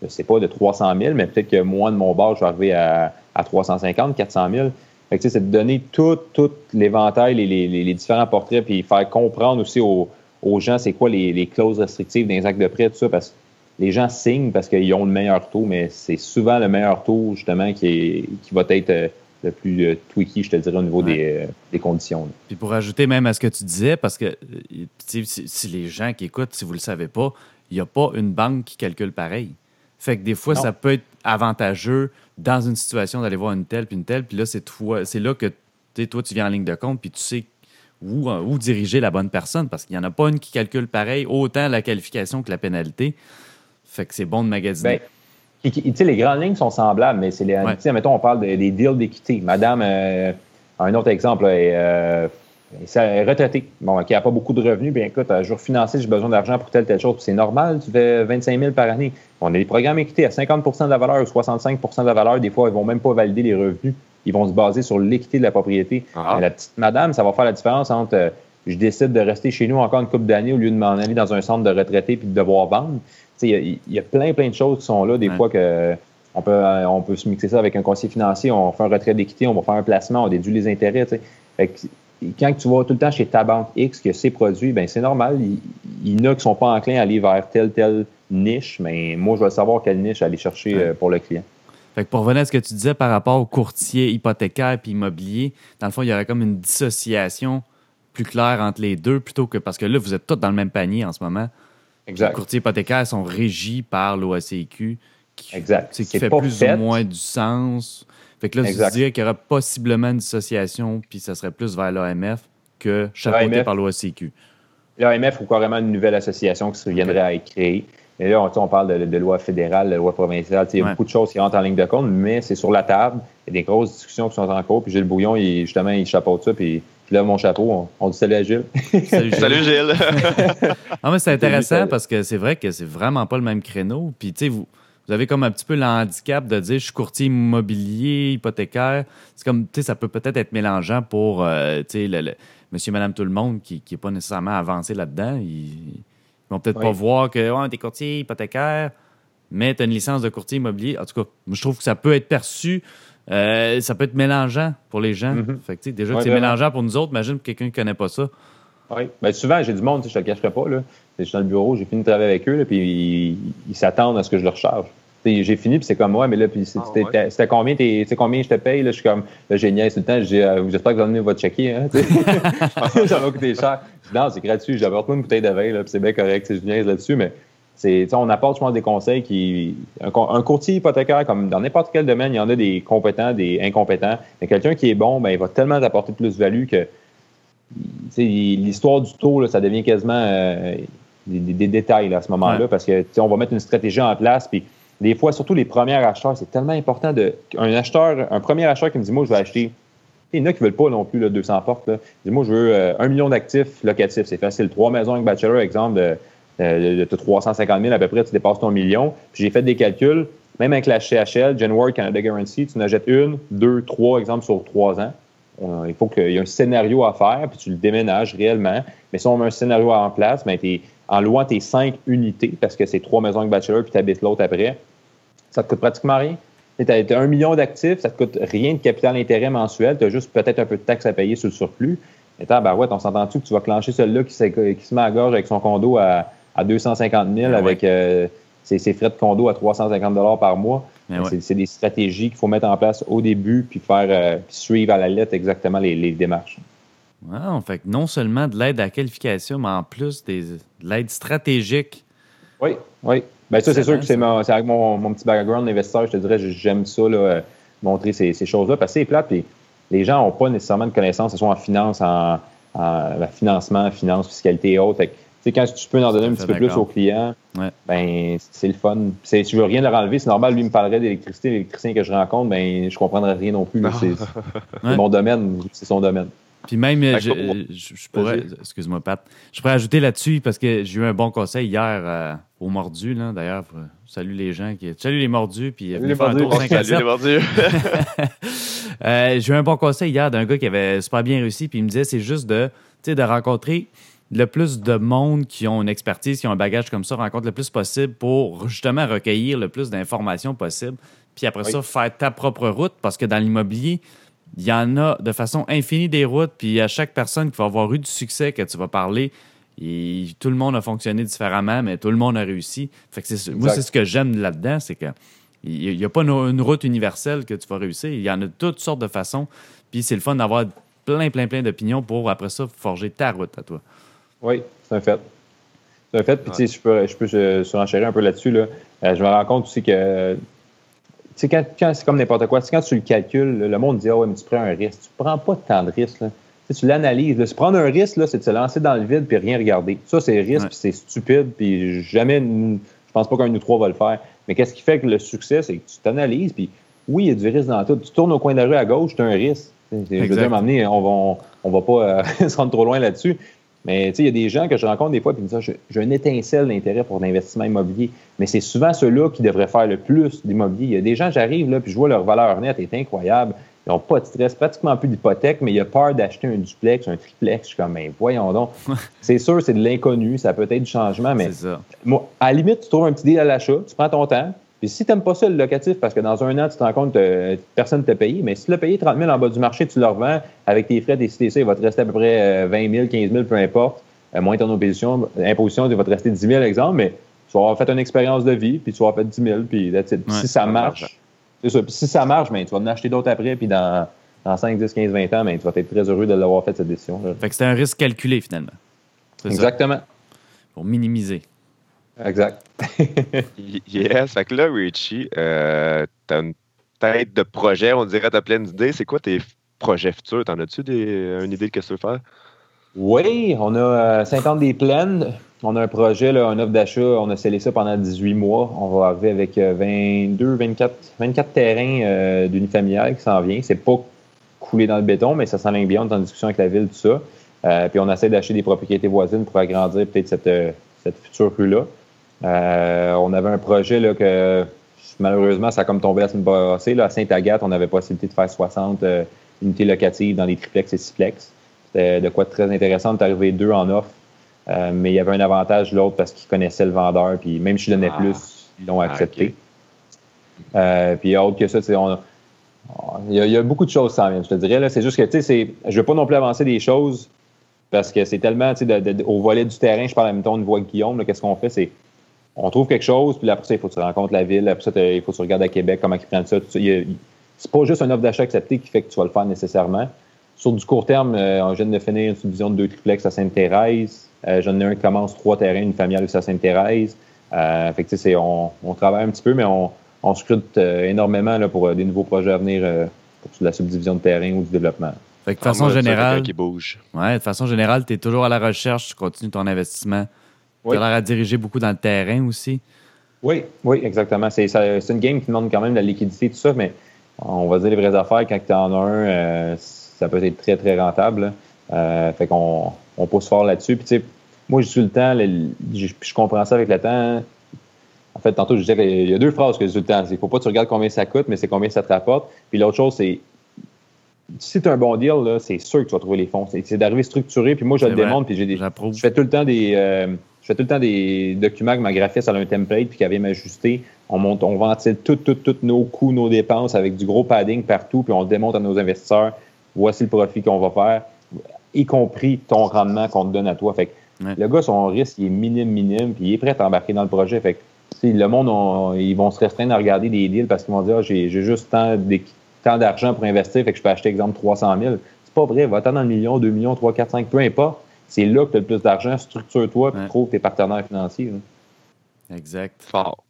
je pas, de 300 000, mais peut-être que moi, de mon bord, je vais arriver à, à 350, 400 000. Fait que, c'est de donner tout, tout l'éventail, les, les, les différents portraits, puis faire comprendre aussi aux, aux gens c'est quoi les, les clauses restrictives des actes de prêt, tout ça, parce que les gens signent parce qu'ils ont le meilleur taux, mais c'est souvent le meilleur taux, justement, qui, est, qui va être euh, le plus euh, tweaky, je te dirais, au niveau Ouais. des, euh, des conditions. là. Puis pour ajouter même à ce que tu disais, parce que si, si les gens qui écoutent, si vous ne le savez pas, il n'y a pas une banque qui calcule pareil. Fait que des fois, Non. ça peut être avantageux dans une situation d'aller voir une telle puis une telle. Puis là, c'est toi, c'est là que tu sais, toi, tu viens en ligne de compte puis tu sais où, où diriger la bonne personne parce qu'il n'y en a pas une qui calcule pareil, autant la qualification que la pénalité. Fait que c'est bon de magasiner. Ben, tu sais, les grandes lignes sont semblables, mais c'est les. Ouais. tu sais, mettons, on parle de- des deals d'équité. Madame, euh, un autre exemple, là, est, euh, elle est retraitée. Bon, qui n'a pas beaucoup de revenus, bien écoute, euh, je veux refinancer, j'ai besoin d'argent pour telle, telle chose. C'est normal, tu fais 25 000 par année. On a des programmes équité à 50% de la valeur ou 65% de la valeur. Des fois, ils vont même pas valider les revenus. Ils vont se baser sur l'équité de la propriété. Ah. La petite madame, ça va faire la différence entre euh, je décide de rester chez nous encore une couple d'années au lieu de m'en aller dans un centre de retraités puis de devoir vendre. Il y, a- il y a plein, plein de choses qui sont là. Des Ouais. fois que on peut, euh, on peut se mixer ça avec un conseiller financier, on fait un retrait d'équité, on va faire un placement, on déduit les intérêts. Fait que, quand tu vas tout le temps chez ta banque X qui a ses produits, ben c'est normal. Il, y en a qui sont pas enclins à aller vers telle, telle niche, mais moi, je vais savoir quelle niche aller chercher Ouais. euh, pour le client. Fait que pour revenir à ce que tu disais par rapport au courtier hypothécaire puis immobilier, dans le fond, il y aurait comme une dissociation plus claire entre les deux plutôt que parce que là, vous êtes tous dans le même panier en ce moment. Les Exact. courtiers hypothécaires sont régis par l'OACQ, qui, Exact. qui fait plus fait. ou moins du sens. Fait que là, Exact. je dirais qu'il y aurait possiblement une dissociation, puis ça serait plus vers l'AMF que chapeauté par l'OACQ. L'AMF ou carrément une nouvelle association qui se viendrait à être créée. Et là, on, tu sais, on parle de, de loi fédérale, de loi provinciale. Tu sais, Il y a Ouais. beaucoup de choses qui rentrent en ligne de compte, mais c'est sur la table. Il y a des grosses discussions qui sont en cours. Puis Gilles Bouillon, il, justement, il chapeaute ça. Puis je lève mon chapeau. On, on dit salut à Gilles. Salut, Gilles. Salut Gilles. Ah, mais c'est intéressant salut. parce que c'est vrai que c'est vraiment pas le même créneau. Puis, tu sais, vous, vous avez comme un petit peu le handicap de dire je suis courtier immobilier, hypothécaire. C'est comme, tu sais, ça peut peut-être être mélangeant pour, euh, tu sais, le, le- monsieur, madame, tout le monde qui n'est pas nécessairement avancé là-dedans. Ils, ils vont peut-être pas voir que, ouais, t'es courtier hypothécaire, mais tu as une licence de courtier immobilier. En tout cas, moi, je trouve que ça peut être perçu. euh, ça peut être mélangeant pour les gens. Fait que, tu sais, déjà c'est mélangeant pour nous autres, imagine pour quelqu'un qui ne connaît pas ça. Oui. Ben, souvent, j'ai du monde, tu sais, je ne te le cacherai pas. Là. Je suis dans le bureau, j'ai fini de travailler avec eux, là, puis ils s'attendent à ce que je leur charge. J'ai fini, puis c'est comme moi, mais là, puis Ah, c'était ouais. c'était combien, combien je te paye? Là, je suis comme, là, j'ai niaise tout le temps. Dis, euh, j'espère que vous allez votre chéquier. Hein, ça va coûter cher. Non, c'est gratuit. J'apporte pas une bouteille de vin, là, puis c'est bien correct. Je niaise là-dessus, mais on apporte, je pense, des conseils qui. Un, co- un courtier hypothécaire, comme dans n'importe quel domaine, il y en a des compétents, des incompétents. Mais quelqu'un qui est bon, ben, il va tellement t'apporter plus de value que l'histoire du taux, là, ça devient quasiment euh, des, des- des détails là, à ce moment-là, Ouais. parce que on va mettre une stratégie en place. Puis des fois, surtout les premiers acheteurs, c'est tellement important de un acheteur, un premier acheteur qui me dit moi je vais acheter. Il y en a qui ne veulent pas non plus là, 200 portes. Là. Il dit, moi, je veux euh, un million d'actifs locatifs. C'est facile. Trois maisons avec bachelor, exemple, de, de, de 350 000 à peu près, tu dépasses ton million. Puis j'ai fait des calculs, même avec la CHL, Genworth Canada Guarantee, tu en achètes une, deux, trois, exemple, sur trois ans. On- il faut qu'il y ait un scénario à faire, puis tu le déménages réellement. Mais si on met un scénario en place, ben, en louant tes cinq unités, parce que c'est trois maisons avec bachelor, puis tu habites l'autre après, ça te coûte pratiquement rien. Tu as, un million d'actifs, ça te coûte rien de capital intérêt mensuel, tu as juste peut-être un peu de taxes à payer sur le surplus. Et ben ouais, on s'entend-tu que tu vas clencher celui-là qui, se met à gorge avec son condo à, à 250 000 Ouais. avec euh, ses, ses frais de condo à 350 par mois? Ouais. C'est des stratégies qu'il faut mettre en place au début puis faire euh, puis suivre à la lettre exactement les, les démarches. Wow, fait que non seulement de l'aide à la qualification, mais en plus des, de l'aide stratégique. Oui, oui. Ben ça, c'est sûr que c'est avec mon, mon petit background d'investisseur, je te dirais, j'aime ça, là, euh, montrer ces, ces choses-là, parce que c'est plate, puis les gens n'ont pas nécessairement de connaissances, que ce soit en finance, en, en ben, financement, finance, fiscalité et autres. Sais, quand tu peux en donner un petit peu plus clients, Ouais. ben c'est le fun. C'est- Si je veux rien leur enlever, c'est normal, lui il me parlerait d'électricité, l'électricien que je rencontre, ben je comprendrais rien non plus. C'est Ouais. mon domaine, c'est son domaine. Puis même, Fait je, je- je pourrais, excuse-moi Pat, je pourrais ajouter là-dessus parce que j'ai eu un bon conseil hier euh, aux mordus, là, d'ailleurs. euh, Salut les gens, qui, salut les mordus, puis venez les faire un mordus. tour Oh, 5 à salut 7. les mordus. Euh, j'ai eu un bon conseil hier d'un gars qui avait super bien réussi, puis il me disait c'est juste de, tu sais, de rencontrer le plus de monde qui ont une expertise, qui ont un bagage comme ça, rencontre le plus possible pour justement recueillir le plus d'informations possible. Puis après Oui. ça, faire ta propre route, parce que dans l'immobilier, il y en a de façon infinie des routes, puis à chaque personne qui va avoir eu du succès que tu vas parler, et tout le monde a fonctionné différemment, mais tout le monde a réussi. Fait que c'est, moi, c'est ce que j'aime là-dedans, c'est que il n'y a pas une, route universelle que tu vas réussir. Il y en a toutes sortes de façons. Puis c'est le fun d'avoir plein, plein, plein d'opinions pour après ça forger ta route à toi. Oui, c'est un fait. C'est un fait. Puis tu sais, je peux, je peux surenchérir un peu là-dessus. Là. Euh, je me rends compte aussi que tu sais, quand, c'est comme n'importe quoi, quand tu le calcules, le monde dit Ah ouais, mais tu prends un risque. Tu prends pas tant de risques. Tu l'analyses. Se prendre un risque, c'est de se lancer dans le vide puis rien regarder. Ça, c'est risque, puis c'est stupide, puis jamais, je pense pas qu'un ou trois va le faire. Mais qu'est-ce qui fait que le succès, c'est que tu t'analyses, puis oui, il y a du risque dans tout. Tu tournes au coin de la rue à gauche, tu as un risque. Je veux dire, m'amener, on va, on, va pas euh, se rendre trop loin là-dessus. Mais il y a des gens que je rencontre des fois qui me disent ah, J'ai une étincelle d'intérêt pour l'investissement immobilier. Mais c'est souvent ceux-là qui devraient faire le plus d'immobilier. Il y a des gens, j'arrive là, puis je vois leur valeur nette est incroyable. Ils n'ont pas de stress, pratiquement plus d'hypothèque, mais il a peur d'acheter un duplex, un triplex. Je suis comme, ben, voyons donc. c'est sûr, c'est de l'inconnu, ça peut être du changement, mais Moi, à la limite, tu trouves un petit deal à l'achat, tu prends ton temps. Puis si tu n'aimes pas ça, le locatif, parce que dans un an, tu te rends compte que personne ne t'a payé, mais si tu l'as payé 30 000 en bas du marché, tu le revends avec tes frais, tes CTC, il va te rester à peu près 20 000, 15 000, peu importe. Euh, moins ton imposition, imposition, il va te rester 10 000, exemple, mais tu vas avoir fait une expérience de vie, puis tu vas avoir fait 10 000, puis si ça marche, c'est ça. Puis si ça marche, ben, tu vas en acheter d'autres après, puis dans, dans 5, 10, 15, 20 ans, ben, tu vas être très heureux de l'avoir fait cette décision. -là. Fait que c'est un risque calculé, finalement. Exactement. Pour minimiser. Exact. yes. Fait que là, Richie, euh, tu as une tête de projet, on dirait, tu as plein d'idées. C'est quoi tes projets futurs? T'en as-tu une idée de ce que tu veux faire? Oui, on a 50 euh, des plaines. On a un projet, là, un offre d'achat. On a scellé ça pendant 18 mois. On va arriver avec 22, 24, 24 terrains euh, d'une familiale qui s'en vient. C'est pas coulé dans le béton, mais ça s'enligne bien. On est en discussion avec la ville, tout ça. Euh, puis on essaie d'acheter des propriétés voisines pour agrandir peut-être cette, cette future rue-là. On avait un projet là, que malheureusement, ça a comme tombé la semaine passée. Là, à Sainte-Agathe, on avait possibilité de faire 60 unités locatives dans les triplex et sixplex. C'était de quoi de très intéressant. On arrivé deux en offre, euh, mais il y avait un avantage l'autre parce qu'ils connaissaient le vendeur. Puis même si je donnais ah. plus, ils l'ont accepté. Euh, puis autre que ça, on, il, y a, beaucoup de choses sans je te dirais. C'est juste que tu sais, je ne veux pas non plus avancer des choses parce que c'est tellement au volet du terrain, je parle en même temps de voix Guillaume, qu'est-ce qu'on fait? C'est on trouve quelque chose, puis après ça, il faut que tu rencontres la ville, après ça, il faut que tu regardes à Québec comment ils prennent ça. C'est pas juste un offre d'achat accepté qui fait que tu vas le faire nécessairement. Sur du court terme, euh, on vient de finir une subdivision de deux triplex à Sainte-Thérèse. Euh, J'en ai un qui commence trois terrains, une familiale aussi à Sainte-Thérèse. Euh, fait que, on, on travaille un petit peu, mais on, on scrute euh, énormément là, pour des nouveaux projets à venir pour la subdivision de terrain ou du développement. Fait que de façon générale, qui bouge. Ouais, de façon générale, tu es toujours à la recherche, tu continues ton investissement. Tu as l'air à diriger beaucoup dans le terrain aussi. Oui, oui, exactement. C'est une game qui demande quand même de la liquidité, tout ça, mais on va dire les vraies affaires, quand tu en as un, ça peut être très, très rentable. Euh, fait qu'on on pousse fort là-dessus. Puis, tu sais, moi, j'ai eu le temps, je, je, comprends ça avec le temps. En fait, tantôt, je disais qu'il y a deux phrases que j'ai eu le temps. Il ne faut pas que tu regardes combien ça coûte, mais c'est combien ça te rapporte. Puis l'autre chose, c'est si tu as un bon deal, c'est sûr que tu vas trouver les fonds. C'est d'arriver structuré. Puis moi, je le démontre. Puis j'ai des, je fais tout le temps des, euh, je fais tout le temps des documents que ma graphiste a un template puis qu'elle vient m'ajuster. On monte, on ventile toutes, toutes, toutes nos coûts, nos dépenses avec du gros padding partout, puis on le démontre à nos investisseurs voici le profit qu'on va faire, y compris ton rendement qu'on te donne à toi. Fait que le gars, son risque, il est minime, minime, puis il est prêt à embarquer dans le projet. Fait que, le monde, ils vont se restreindre à regarder des deals parce qu'ils vont dire, ah, j'ai juste tant, d'argent pour investir, fait que je peux acheter, exemple, 300 000. C'est pas vrai. Va-t'en dans le million, 2 millions, 3, 4, 5, peu importe. C'est là que tu as le plus d'argent. Structure-toi, puis trouve tes partenaires financiers. Exact. Fort.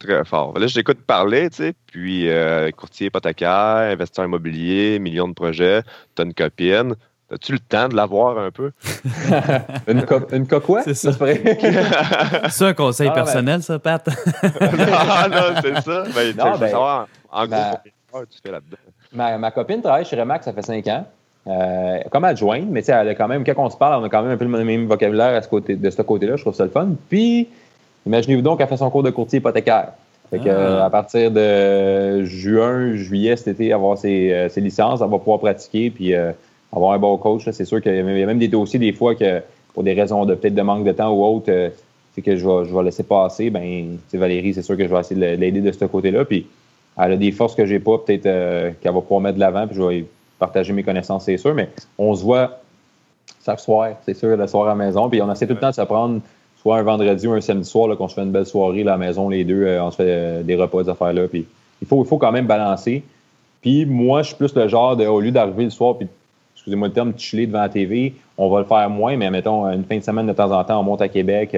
Très fort. Là, je t'écoute parler, tu sais, puis euh, courtier hypothécaire, investisseur immobilier, millions de projets, t'as une copine. As-tu le temps de l'avoir un peu? une, co une quoi? C'est ça. C'est un conseil ah, ben. personnel, ça, Pat? non, non, c'est ça. Ben, non, ben, savoir, en gros, tu fais là-dedans? Ma, ma, copine travaille chez Remax, ça fait cinq ans. Euh, comme adjointe, mais tu sais, elle a quand même, quand on se parle, on a quand même un peu le même vocabulaire à ce côté, de ce côté-là. Je trouve ça le fun. Puis, Imaginez-vous donc qu'elle fait son cours de courtier hypothécaire. Fait que, ah. à partir de juin, juillet cet été, avoir ses, euh, ses licences, elle va pouvoir pratiquer puis euh, avoir un bon coach. C'est sûr qu'il y a même des dossiers des fois que pour des raisons de peut-être de manque de temps ou autre, euh, c'est que je vais, je vais laisser passer. Ben, Valérie, c'est sûr que je vais essayer de l'aider de ce côté-là. Puis elle a des forces que j'ai pas, peut-être qu'elle va pouvoir mettre de l'avant. Puis je vais, partager mes connaissances, c'est sûr, mais on se voit chaque soir, c'est sûr, le soir à la maison. Puis on essaie tout le temps de se prendre soit un vendredi ou un samedi soir, qu'on se fait une belle soirée à la maison, les deux, on se fait des repas, des affaires-là. Puis il faut, il faut quand même balancer. Puis moi, je suis plus le genre de, au lieu d'arriver le soir, puis excusez-moi le terme, chiller devant la TV, on va le faire moins, mais mettons, une fin de semaine de temps en temps, on monte à Québec,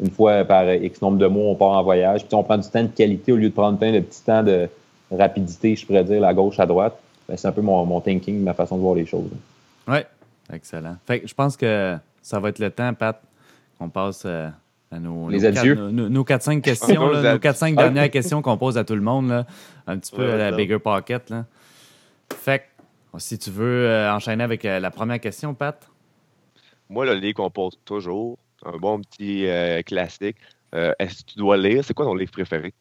une fois par X nombre de mois, on part en voyage, puis on prend du temps de qualité au lieu de prendre plein de petits temps de rapidité, je pourrais dire, à gauche, à droite. Ben, c'est un peu mon, mon, thinking, ma façon de voir les choses. Oui, excellent. Fait je pense que ça va être le temps, Pat, qu'on passe euh, à nos, les adieux. nos, 4-5 questions, nos 4-5 dernières questions qu'on pose à tout le monde, là, un petit peu à la Bigger Pocket. Là. Fait si tu veux euh, enchaîner avec euh, la première question, Pat. Moi, le livre qu'on pose toujours, un bon petit classique. Est-ce que tu dois lire? C'est quoi ton livre préféré?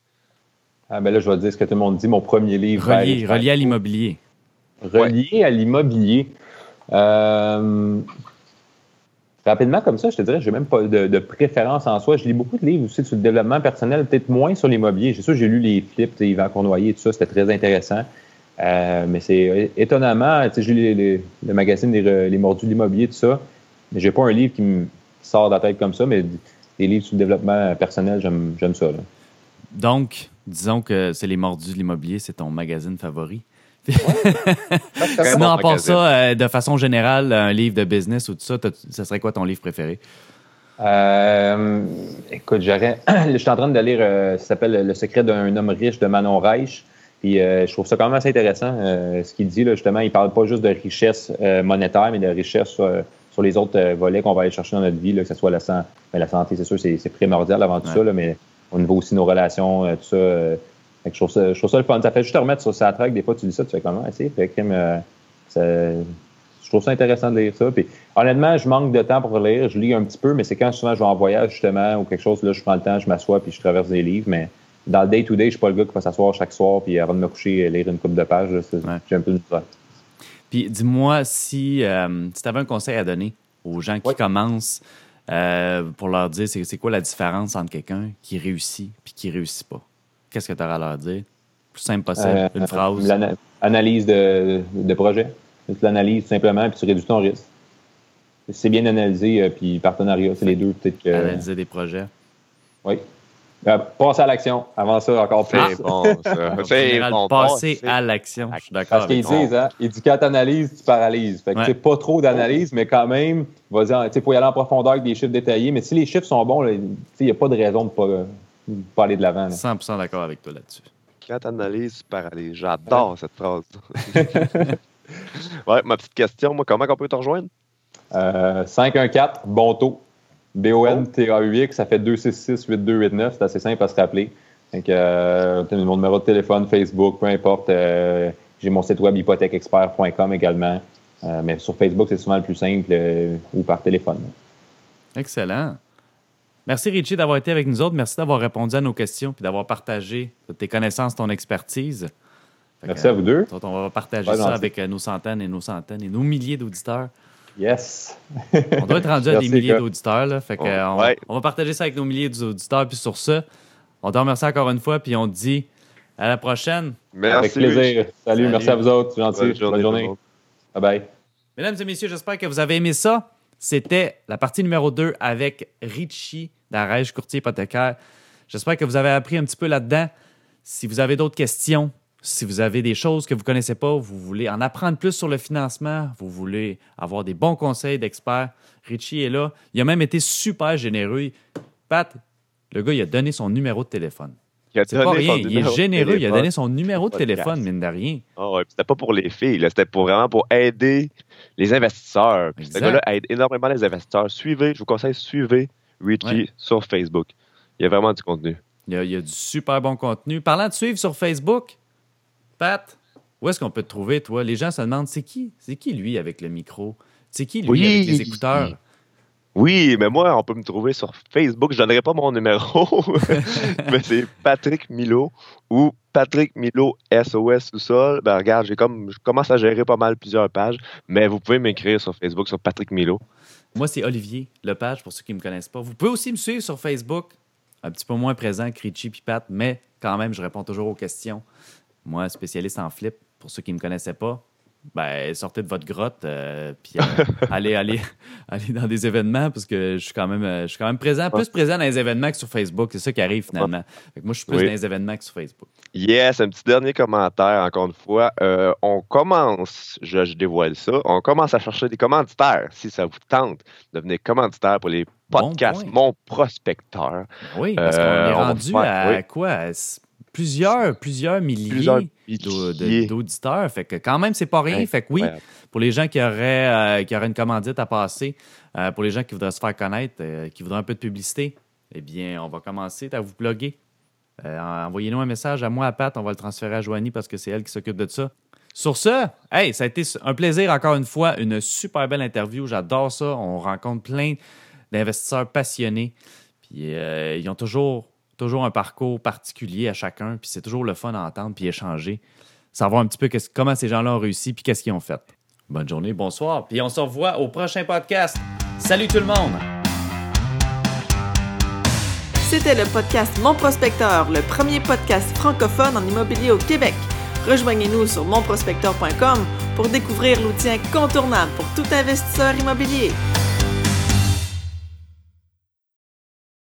Ah, ben là, je vais te dire ce que tout le monde dit. Mon premier livre. Relié, relié à l'immobilier. Relié à l'immobilier. Euh, rapidement, comme ça, je te dirais, je n'ai même pas de, préférence en soi. Je lis beaucoup de livres aussi sur le développement personnel, peut-être moins sur l'immobilier. J'ai sûr, j'ai lu les flips, Yvan Cournoyer, tout ça, c'était très intéressant. Euh, mais c'est étonnamment, j'ai lu le magazine Les, Mordus de l'immobilier, tout ça. Mais j'ai pas un livre qui me sort de la tête comme ça, mais des livres sur le développement personnel, j'aime ça. Donc, disons que c'est Les Mordus de l'immobilier, c'est ton magazine favori? Sinon, à part ça, euh, de façon générale, un livre de business ou tout ça, ça serait quoi ton livre préféré? Euh, écoute, j'aurais. je suis en train de lire, euh, ça s'appelle Le secret d'un homme riche de Manon Reich. Puis je trouve ça quand même assez intéressant. ce qu'il dit, là, justement, il parle pas juste de richesse monétaire, mais de richesse sur les autres volets qu'on va aller chercher dans notre vie, que ce soit la, ben, la santé, c'est sûr, c'est primordial avant tout ça, mais au niveau aussi de nos relations, tout ça je, trouve ça, je trouve ça le fun. Ça fait juste te remettre sur sa track. Des fois, tu dis ça, tu fais comment? Fait que, euh, je trouve ça intéressant de lire ça. Puis, honnêtement, je manque de temps pour lire. Je lis un petit peu, mais c'est quand souvent je vais en voyage, justement, ou quelque chose, là, je prends le temps, je m'assois, puis je traverse des livres. Mais dans le day-to-day, je suis pas le gars qui va s'asseoir chaque soir, puis avant de me coucher, lire une coupe de pages. J'ai un peu de temps. Puis, dis-moi si, euh, si tu avais un conseil à donner aux gens qui commencent euh, pour leur dire c'est quoi la différence entre quelqu'un qui réussit et qui réussit pas qu'est-ce que tu auras à leur dire? Plus simple possible, euh, une phrase. L'analyse de, de, projet. Tu l'analyses simplement, puis tu réduis ton risque. C'est bien analysé, euh, puis partenariat, c'est les deux peut-être que... Analyser des projets. Oui. Euh, passer à l'action. Avant ça, encore plus. C'est bon, ça. C'est bon. Passer à l'action. Je suis d'accord. Parce qu'ils disent, hein, il dit quand tu analyses, tu paralyses. Fait que c'est pas trop d'analyse, mais quand même, il faut y aller en profondeur avec des chiffres détaillés. Mais si les chiffres sont bons, il n'y a pas de raison de ne pas pas aller de l'avant. 100% d'accord avec toi là-dessus. Quand analyses par aller, j'adore cette phrase. ouais, ma petite question, moi, comment on peut te rejoindre? Euh, 514, bon taux. B-O-N-T-A-U-X, ça fait 266-8289. C'est assez simple à se rappeler. Donc, euh, mon numéro de téléphone, Facebook, peu importe. Euh, j'ai mon site web hypothèqueexpert.com également. Euh, mais sur Facebook, c'est souvent le plus simple euh, ou par téléphone. Excellent. Merci Richie d'avoir été avec nous autres. Merci d'avoir répondu à nos questions et d'avoir partagé tes connaissances, ton expertise. Merci à vous deux. On va partager ça avec euh, nos centaines et nos centaines et nos milliers d'auditeurs. Yes. on doit être rendu à des milliers d'auditeurs. Fait on, va partager ça avec nos milliers d'auditeurs. Puis sur ça, on te remercie encore une fois. Puis on te dit à la prochaine. Merci. Avec plaisir. Salut, merci à vous autres. Gentil. Bonne journée. Bonne journée. Bye bye. Mesdames et messieurs, j'espère que vous avez aimé ça. C'était la partie numéro 2 avec Richie d'Arège, courtier hypothécaire. J'espère que vous avez appris un petit peu là-dedans. Si vous avez d'autres questions, si vous avez des choses que vous ne connaissez pas, vous voulez en apprendre plus sur le financement, vous voulez avoir des bons conseils d'experts, Richie est là. Il a même été super généreux. Pat, le gars, il a donné son numéro de téléphone. C'est pas rien. Il est généreux. Il a donné son numéro de téléphone, mine de rien. Oh, ouais. C'était pas pour les filles. C'était pour vraiment pour aider les investisseurs. ce gars-là aide énormément les investisseurs. Suivez, je vous conseille, suivez Richie sur Facebook. Il y a vraiment du contenu. Il y a, du super bon contenu. Parlant de suivre sur Facebook, Pat, où est-ce qu'on peut te trouver, toi? Les gens se demandent, c'est qui? C'est qui, lui, avec le micro? C'est qui, lui, avec les écouteurs? Oui, mais moi, on peut me trouver sur Facebook. Je ne donnerai pas mon numéro, mais c'est Patrick Milo ou Patrick Milo SOS sous-sol. Ben, regarde, j'ai comme, je commence à gérer pas mal plusieurs pages, mais vous pouvez m'écrire sur Facebook sur Patrick Milo. Moi, c'est Olivier Lepage, pour ceux qui ne me connaissent pas. Vous pouvez aussi me suivre sur Facebook, un petit peu moins présent que Richie et Pat, mais quand même, je réponds toujours aux questions. Moi, spécialiste en flip, pour ceux qui ne me connaissaient pas, ben, sortez de votre grotte, euh, puis euh, allez, allez, allez dans des événements, parce que je suis quand même, euh, je suis quand même présent, plus présent dans les événements que sur Facebook. C'est ça qui arrive finalement. Moi, je suis plus Oui. dans les événements que sur Facebook. Yes, un petit dernier commentaire, encore une fois. Euh, on commence, je, je dévoile ça, on commence à chercher des commanditaires. Si ça vous tente, devenez commanditaire pour les podcasts. Mon Prospecteur. Oui, parce qu'on est rendu à oui. quoi? Plusieurs, plusieurs milliers Plusieurs d'auditeurs. Fait que quand même, c'est pas rien. Fait que oui, pour les gens qui auraient, euh, qui auraient une commandite à passer, euh, pour les gens qui voudraient se faire connaître, euh, qui voudraient un peu de publicité, eh bien, on va commencer à vous bloguer. Envoyez-nous un message à moi, à Pat. On va le transférer à Joanie parce que c'est elle qui s'occupe de ça. Sur ce, hey, ça a été un plaisir encore une fois, une super belle interview. J'adore ça. On rencontre plein d'investisseurs passionnés. Puis ils ont toujours, toujours un parcours particulier à chacun. Puis c'est toujours le fun à entendre puis échanger. Savoir un petit peu comment ces gens-là ont réussi puis qu'est-ce qu'ils ont fait. Bonne journée, bonsoir. Puis on se revoit au prochain podcast. Salut tout le monde! C'était le podcast Mon Prospecteur, le premier podcast francophone en immobilier au Québec. Rejoignez-nous sur monprospecteur.com pour découvrir l'outil incontournable pour tout investisseur immobilier.